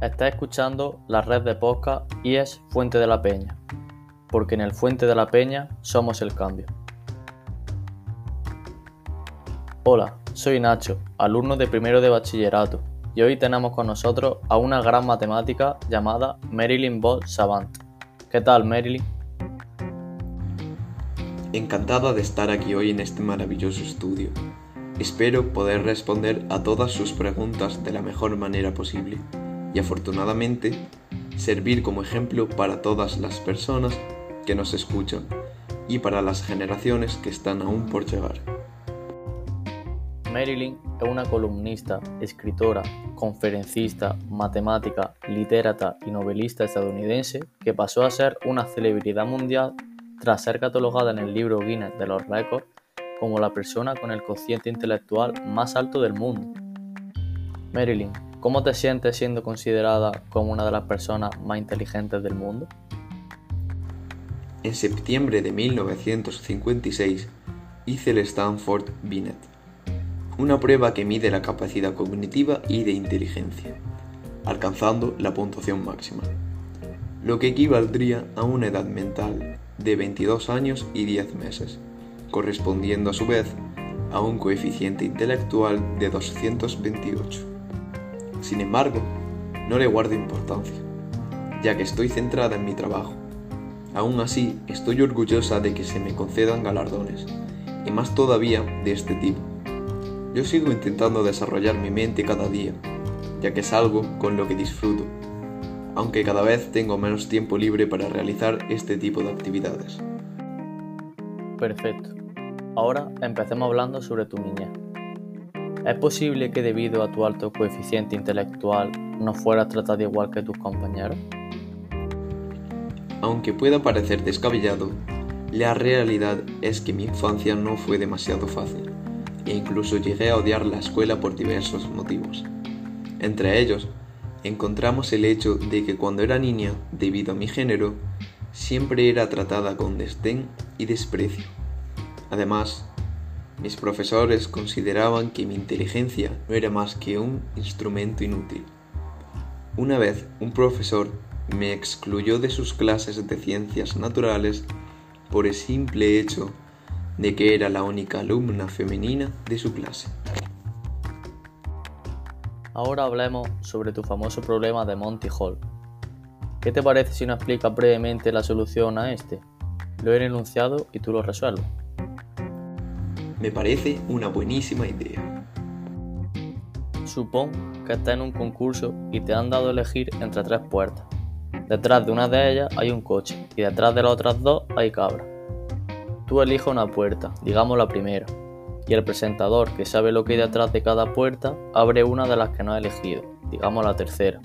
Estás escuchando la red de podcast IES Fuente de la Peña, porque en el Fuente de la Peña somos el cambio. Hola, soy Nacho, alumno de primero de bachillerato, y hoy tenemos con nosotros a una gran matemática llamada Marilyn Ball Savant. ¿Qué tal, Marilyn? Encantada de estar aquí hoy en este maravilloso estudio. Espero poder responder a todas sus preguntas de la mejor manera posible y afortunadamente servir como ejemplo para todas las personas que nos escuchan y para las generaciones que están aún por llegar. Marilyn es una columnista, escritora, conferencista, matemática, literata y novelista estadounidense que pasó a ser una celebridad mundial tras ser catalogada en el libro Guinness de los récords como la persona con el cociente intelectual más alto del mundo. Marilyn, ¿cómo te sientes siendo considerada como una de las personas más inteligentes del mundo? En septiembre de 1956 hice el Stanford Binet, una prueba que mide la capacidad cognitiva y de inteligencia, alcanzando la puntuación máxima, lo que equivaldría a una edad mental de 22 años y 10 meses correspondiendo a su vez a un coeficiente intelectual de 228. Sin embargo, no le guardo importancia, ya que estoy centrada en mi trabajo. Aún así, estoy orgullosa de que se me concedan galardones, y más todavía de este tipo. Yo sigo intentando desarrollar mi mente cada día, ya que es algo con lo que disfruto, aunque cada vez tengo menos tiempo libre para realizar este tipo de actividades. Perfecto. Ahora empecemos hablando sobre tu niñez. ¿Es posible que debido a tu alto coeficiente intelectual no fueras tratada igual que tus compañeros? Aunque pueda parecer descabellado, la realidad es que mi infancia no fue demasiado fácil e incluso llegué a odiar la escuela por diversos motivos. Entre ellos, encontramos el hecho de que cuando era niña, debido a mi género, siempre era tratada con desdén y desprecio. Además, mis profesores consideraban que mi inteligencia no era más que un instrumento inútil. Una vez un profesor me excluyó de sus clases de ciencias naturales por el simple hecho de que era la única alumna femenina de su clase. Ahora hablemos sobre tu famoso problema de Monty Hall. ¿Qué te parece si nos explicas brevemente la solución a este? Lo he enunciado y tú lo resuelves. Me parece una buenísima idea. Supón que estás en un concurso y te han dado a elegir entre tres puertas. Detrás de una de ellas hay un coche y detrás de las otras dos hay cabras. Tú eliges una puerta, digamos la primera, y el presentador que sabe lo que hay detrás de cada puerta abre una de las que no ha elegido, digamos la tercera,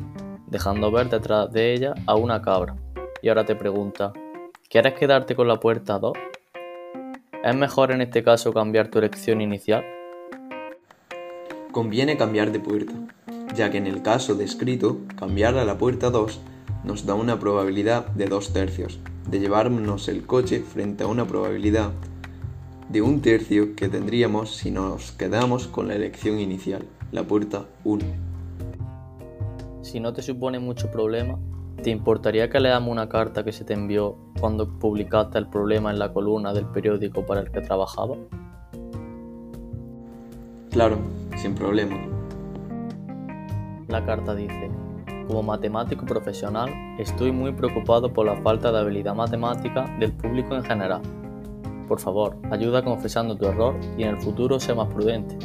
dejando ver detrás de ella a una cabra. Y ahora te pregunta, ¿quieres quedarte con la puerta 2? ¿Es mejor en este caso cambiar tu elección inicial? Conviene cambiar de puerta, ya que en el caso descrito, cambiar a la puerta 2 nos da una probabilidad de 2 tercios de llevarnos el coche frente a una probabilidad de un tercio que tendríamos si nos quedamos con la elección inicial, la puerta 1. Si no te supone mucho problema, ¿Te importaría que leamos una carta que se te envió cuando publicaste el problema en la columna del periódico para el que trabajaba? Claro, sin problema. La carta dice, como matemático profesional, estoy muy preocupado por la falta de habilidad matemática del público en general. Por favor, ayuda confesando tu error y en el futuro sé más prudente.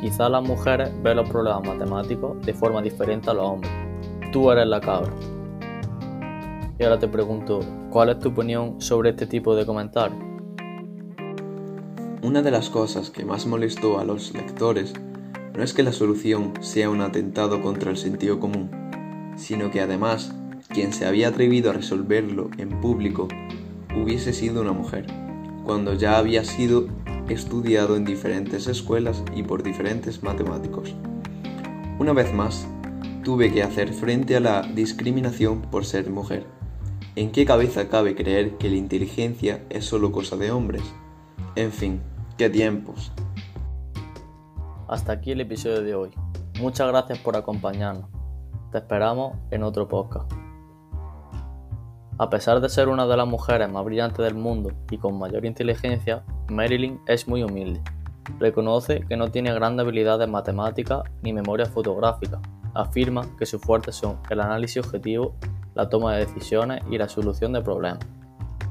Quizá las mujeres ven los problemas matemáticos de forma diferente a los hombres. Tú eres la cabra. Y ahora te pregunto, ¿cuál es tu opinión sobre este tipo de comentarios? Una de las cosas que más molestó a los lectores no es que la solución sea un atentado contra el sentido común, sino que además quien se había atrevido a resolverlo en público hubiese sido una mujer, cuando ya había sido estudiado en diferentes escuelas y por diferentes matemáticos. Una vez más, tuve que hacer frente a la discriminación por ser mujer ¿En qué cabeza cabe creer que la inteligencia es solo cosa de hombres? En fin, qué tiempos. Hasta aquí el episodio de hoy. Muchas gracias por acompañarnos. Te esperamos en otro podcast. A pesar de ser una de las mujeres más brillantes del mundo y con mayor inteligencia, Marilyn es muy humilde. Reconoce que no tiene grandes habilidades en matemáticas ni memoria fotográfica. Afirma que sus fuertes son el análisis objetivo, la toma de decisiones y la solución de problemas.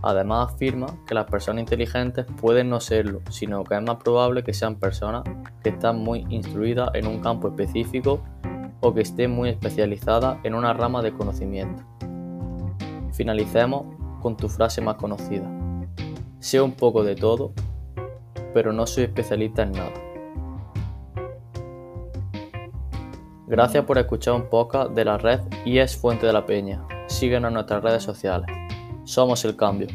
Además afirma que las personas inteligentes pueden no serlo, sino que es más probable que sean personas que están muy instruidas en un campo específico o que estén muy especializadas en una rama de conocimiento. Finalicemos con tu frase más conocida. Sé un poco de todo, pero no soy especialista en nada. Gracias por escuchar un podcast de la red IES Fuente de la Peña. Síguenos en nuestras redes sociales. Somos el cambio.